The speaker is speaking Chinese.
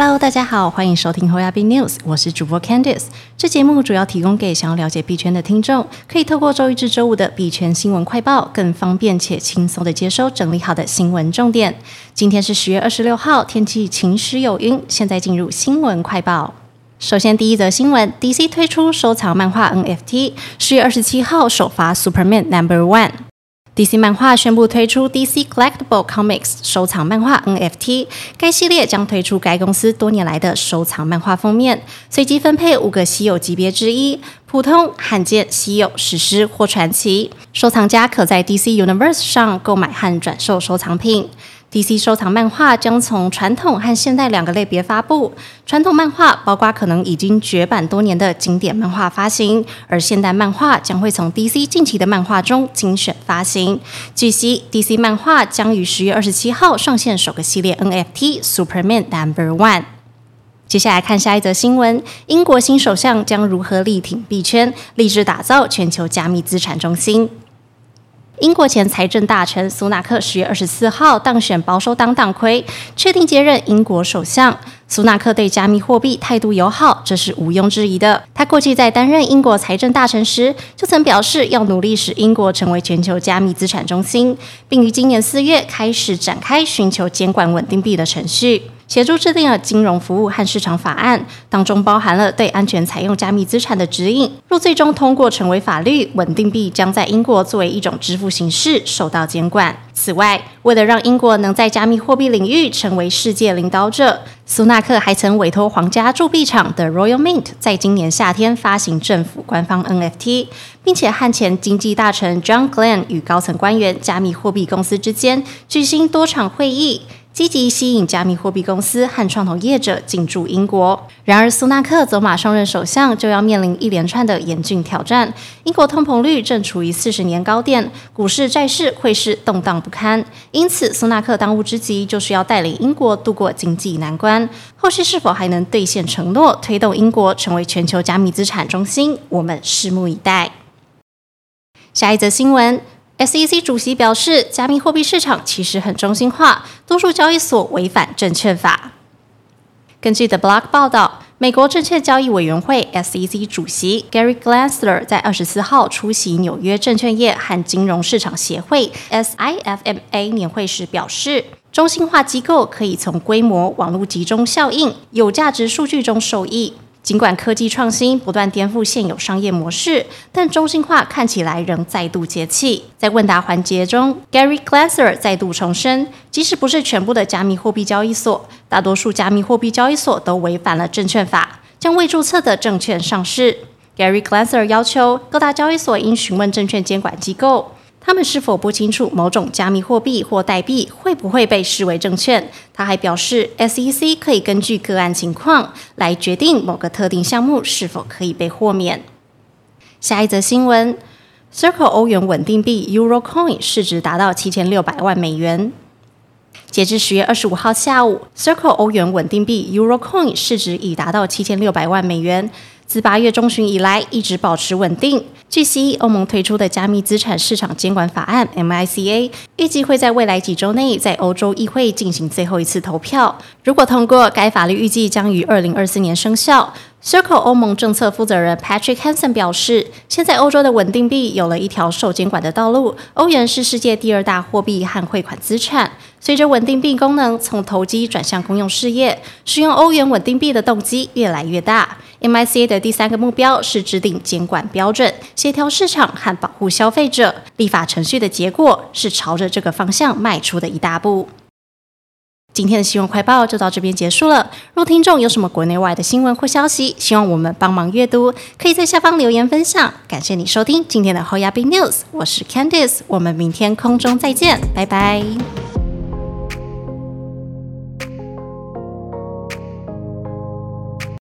Hello，大家好，欢迎收听 h o y a b News，我是主播 Candice。这节目主要提供给想要了解币圈的听众，可以透过周一至周五的币圈新闻快报，更方便且轻松的接收整理好的新闻重点。今天是十月二十六号，天气晴时有阴。现在进入新闻快报。首先，第一则新闻：DC 推出收藏漫画 NFT，十月二十七号首发 Superman Number One。DC 漫画宣布推出 DC Collectible Comics 收藏漫画 NFT，该系列将推出该公司多年来的收藏漫画封面，随机分配五个稀有级别之一：普通、罕见、稀有、史诗或传奇。收藏家可在 DC Universe 上购买和转售收藏品。DC 收藏漫画将从传统和现代两个类别发布。传统漫画包括可能已经绝版多年的经典漫画发行，而现代漫画将会从 DC 近期的漫画中精选发行。据悉，DC 漫画将于十月二十七号上线首个系列 NFT Superman Number One。接下来看下一则新闻：英国新首相将如何力挺币圈，立志打造全球加密资产中心？英国前财政大臣苏纳克十月二十四号当选保守党党魁，确定接任英国首相。苏纳克对加密货币态度友好，这是毋庸置疑的。他过去在担任英国财政大臣时，就曾表示要努力使英国成为全球加密资产中心，并于今年四月开始展开寻求监管稳定币的程序。协助制定了金融服务和市场法案，当中包含了对安全采用加密资产的指引。若最终通过成为法律，稳定币将在英国作为一种支付形式受到监管。此外，为了让英国能在加密货币领域成为世界领导者，苏纳克还曾委托皇家铸币厂的 Royal Mint 在今年夏天发行政府官方 NFT，并且和前经济大臣 John Glenn 与高层官员、加密货币公司之间举行多场会议。积极吸引加密货币公司和创投业者进驻英国。然而，苏纳克走马上任首相，就要面临一连串的严峻挑战。英国通膨率正处于四十年高点，股市、债市、汇市动荡不堪。因此，苏纳克当务之急就是要带领英国度过经济难关。后续是否还能兑现承诺，推动英国成为全球加密资产中心，我们拭目以待。下一则新闻。SEC 主席表示，加密货币市场其实很中心化，多数交易所违反证券法。根据 The Block 报道，美国证券交易委员会 SEC 主席 Gary Glansler 在二十四号出席纽约证券业和金融市场协会 SIFMA 年会时表示，中心化机构可以从规模、网络集中效应、有价值数据中受益。尽管科技创新不断颠覆现有商业模式，但中心化看起来仍再度接气。在问答环节中，Gary Glasser 再度重申，即使不是全部的加密货币交易所，大多数加密货币交易所都违反了证券法，将未注册的证券上市。Gary Glasser 要求各大交易所应询问证券监管机构。他们是否不清楚某种加密货币或代币会不会被视为证券？他还表示，SEC 可以根据个案情况来决定某个特定项目是否可以被豁免。下一则新闻：Circle 欧元稳定币 EuroCoin 市值达到七千六百万美元。截至十月二十五号下午，Circle 欧元稳定币 EuroCoin 市值已达到七千六百万美元。自八月中旬以来，一直保持稳定。据悉，欧盟推出的加密资产市场监管法案 （MiCA） 预计会在未来几周内在欧洲议会进行最后一次投票。如果通过，该法律预计将于二零二四年生效。Circle 欧盟政策负责人 Patrick Hansen 表示，现在欧洲的稳定币有了一条受监管的道路。欧元是世界第二大货币和汇款资产。随着稳定币功能从投机转向公用事业，使用欧元稳定币的动机越来越大。MICA 的第三个目标是制定监管标准、协调市场和保护消费者。立法程序的结果是朝着这个方向迈出的一大步。今天的新闻快报就到这边结束了。若听众有什么国内外的新闻或消息，希望我们帮忙阅读，可以在下方留言分享。感谢你收听今天的 h o y a b News，我是 Candice，我们明天空中再见，拜拜。